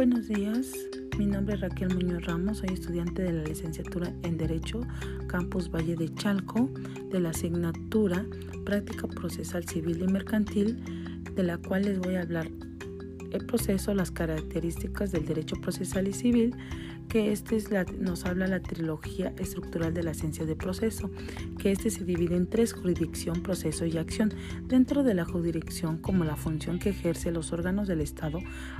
Buenos días, mi nombre es Raquel Muñoz Ramos, soy estudiante de la licenciatura en Derecho, Campus Valle de Chalco, de la asignatura Práctica Procesal Civil y Mercantil, de la cual les voy a hablar el proceso, las características del derecho procesal y civil, que este es la, nos habla la trilogía estructural de la ciencia de proceso, que este se divide en tres, jurisdicción, proceso y acción. Dentro de la jurisdicción como la función que ejerce los órganos del Estado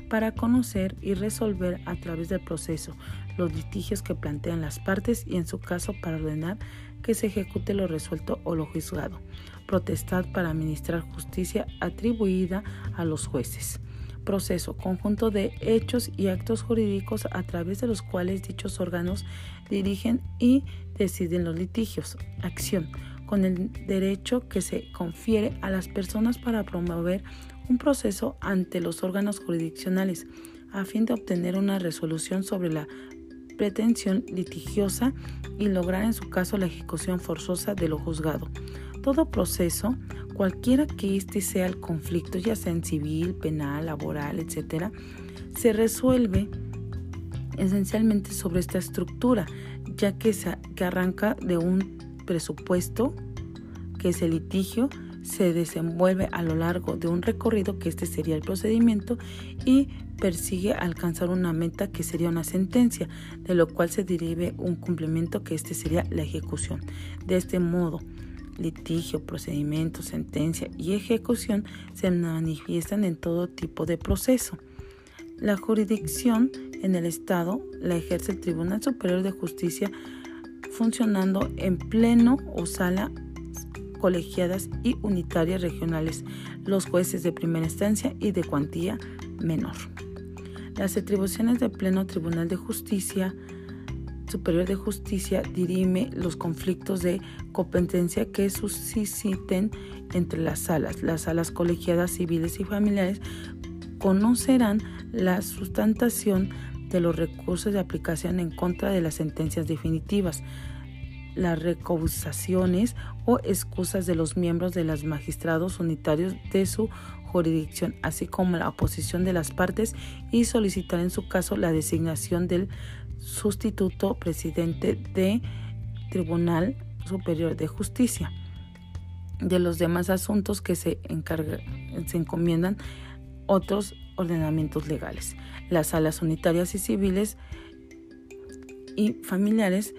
para conocer y resolver a través del proceso los litigios que plantean las partes y en su caso para ordenar que se ejecute lo resuelto o lo juzgado. Protestad para administrar justicia atribuida a los jueces proceso, conjunto de hechos y actos jurídicos a través de los cuales dichos órganos dirigen y deciden los litigios. Acción, con el derecho que se confiere a las personas para promover un proceso ante los órganos jurisdiccionales a fin de obtener una resolución sobre la pretensión litigiosa y lograr en su caso la ejecución forzosa de lo juzgado. Todo proceso cualquiera que este sea el conflicto, ya sea en civil, penal, laboral, etc., se resuelve esencialmente sobre esta estructura, ya que, se, que arranca de un presupuesto, que es el litigio, se desenvuelve a lo largo de un recorrido, que este sería el procedimiento, y persigue alcanzar una meta que sería una sentencia, de lo cual se derive un cumplimiento que este sería la ejecución. De este modo, litigio, procedimiento, sentencia y ejecución se manifiestan en todo tipo de proceso. La jurisdicción en el Estado la ejerce el Tribunal Superior de Justicia funcionando en pleno o sala colegiadas y unitarias regionales, los jueces de primera instancia y de cuantía menor. Las atribuciones del Pleno Tribunal de Justicia Superior de Justicia dirime los conflictos de competencia que susciten entre las salas. Las salas colegiadas civiles y familiares conocerán la sustentación de los recursos de aplicación en contra de las sentencias definitivas, las recusaciones o excusas de los miembros de los magistrados unitarios de su jurisdicción, así como la oposición de las partes y solicitar en su caso la designación del sustituto presidente de Tribunal Superior de Justicia. De los demás asuntos que se, se encomiendan otros ordenamientos legales. Las salas unitarias y civiles y familiares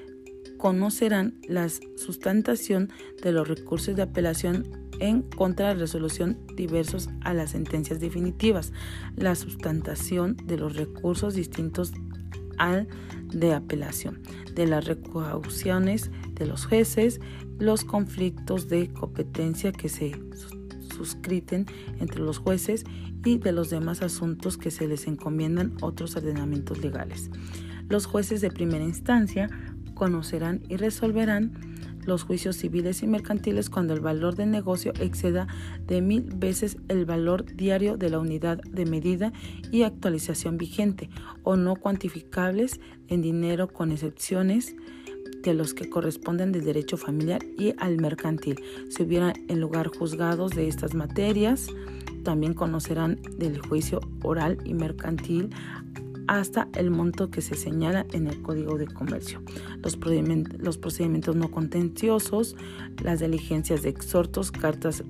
conocerán la sustentación de los recursos de apelación en contra de la resolución diversos a las sentencias definitivas, la sustentación de los recursos distintos al de apelación, de las recauciones de los jueces, los conflictos de competencia que se suscriten entre los jueces y de los demás asuntos que se les encomiendan otros ordenamientos legales. Los jueces de primera instancia conocerán y resolverán los juicios civiles y mercantiles cuando el valor del negocio exceda de mil veces el valor diario de la unidad de medida y actualización vigente o no cuantificables en dinero con excepciones de los que corresponden del derecho familiar y al mercantil. Si hubiera en lugar juzgados de estas materias, también conocerán del juicio oral y mercantil hasta el monto que se señala en el Código de Comercio. Los procedimientos, no contenciosos, las diligencias de exhortos, cartas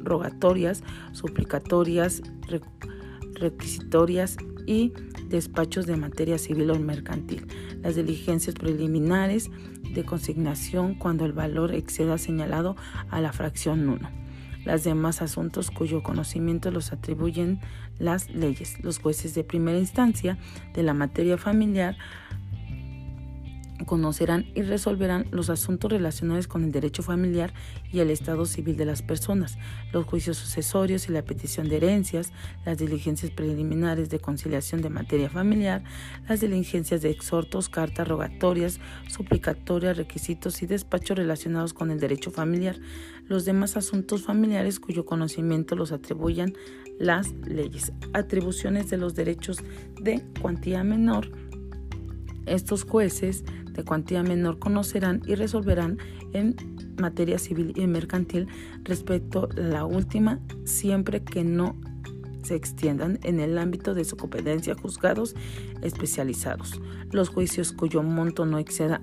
rogatorias, suplicatorias, requisitorias y despachos de materia civil o mercantil. Las diligencias preliminares de consignación cuando el valor exceda señalado a la fracción 1 las demás asuntos cuyo conocimiento los atribuyen las leyes. Los jueces de primera instancia de la materia familiar conocerán y resolverán los asuntos relacionados con el derecho familiar y el estado civil de las personas, los juicios sucesorios y la petición de herencias, las diligencias preliminares de conciliación de materia familiar, las diligencias de exhortos, cartas rogatorias, suplicatorias, requisitos y despachos relacionados con el derecho familiar, los demás asuntos familiares cuyo conocimiento los atribuyan las leyes, atribuciones de los derechos de cuantía menor. Estos jueces de cuantía menor conocerán y resolverán en materia civil y mercantil respecto a la última siempre que no se extiendan en el ámbito de su competencia juzgados especializados. Los juicios cuyo monto no exceda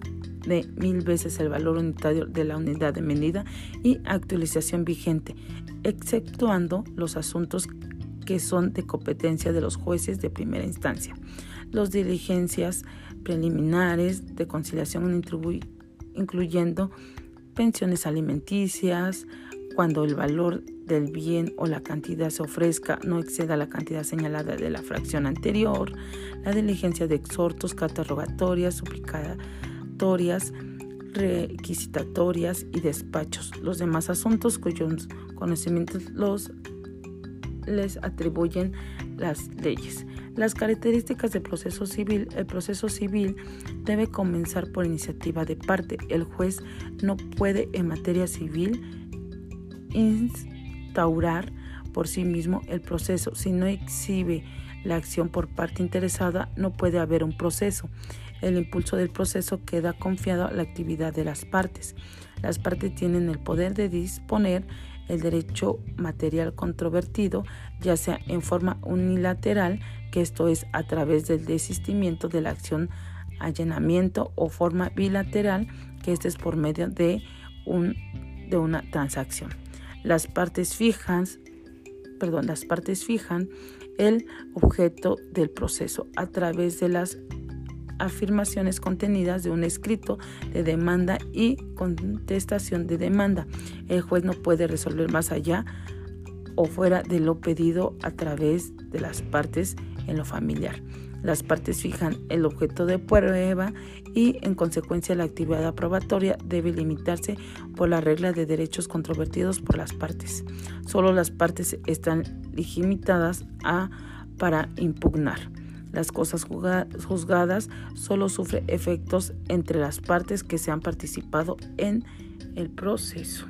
de mil veces el valor unitario de la unidad de medida y actualización vigente, exceptuando los asuntos que son de competencia de los jueces de primera instancia. Las diligencias preliminares de conciliación incluyendo pensiones alimenticias, cuando el valor del bien o la cantidad se ofrezca no exceda la cantidad señalada de la fracción anterior, la diligencia de exhortos, catalogatorias, suplicatorias, requisitatorias y despachos. Los demás asuntos cuyos conocimientos los les atribuyen las leyes. Las características del proceso civil. El proceso civil debe comenzar por iniciativa de parte. El juez no puede en materia civil instaurar por sí mismo el proceso. Si no exhibe la acción por parte interesada, no puede haber un proceso. El impulso del proceso queda confiado a la actividad de las partes. Las partes tienen el poder de disponer el derecho material controvertido, ya sea en forma unilateral, que esto es a través del desistimiento de la acción allanamiento o forma bilateral, que esto es por medio de, un, de una transacción. Las partes fijas, perdón, las partes fijan el objeto del proceso a través de las afirmaciones contenidas de un escrito de demanda y contestación de demanda. El juez no puede resolver más allá o fuera de lo pedido a través de las partes en lo familiar. Las partes fijan el objeto de prueba y en consecuencia la actividad aprobatoria debe limitarse por la regla de derechos controvertidos por las partes. Solo las partes están limitadas a para impugnar. Las cosas juzgadas solo sufren efectos entre las partes que se han participado en el proceso.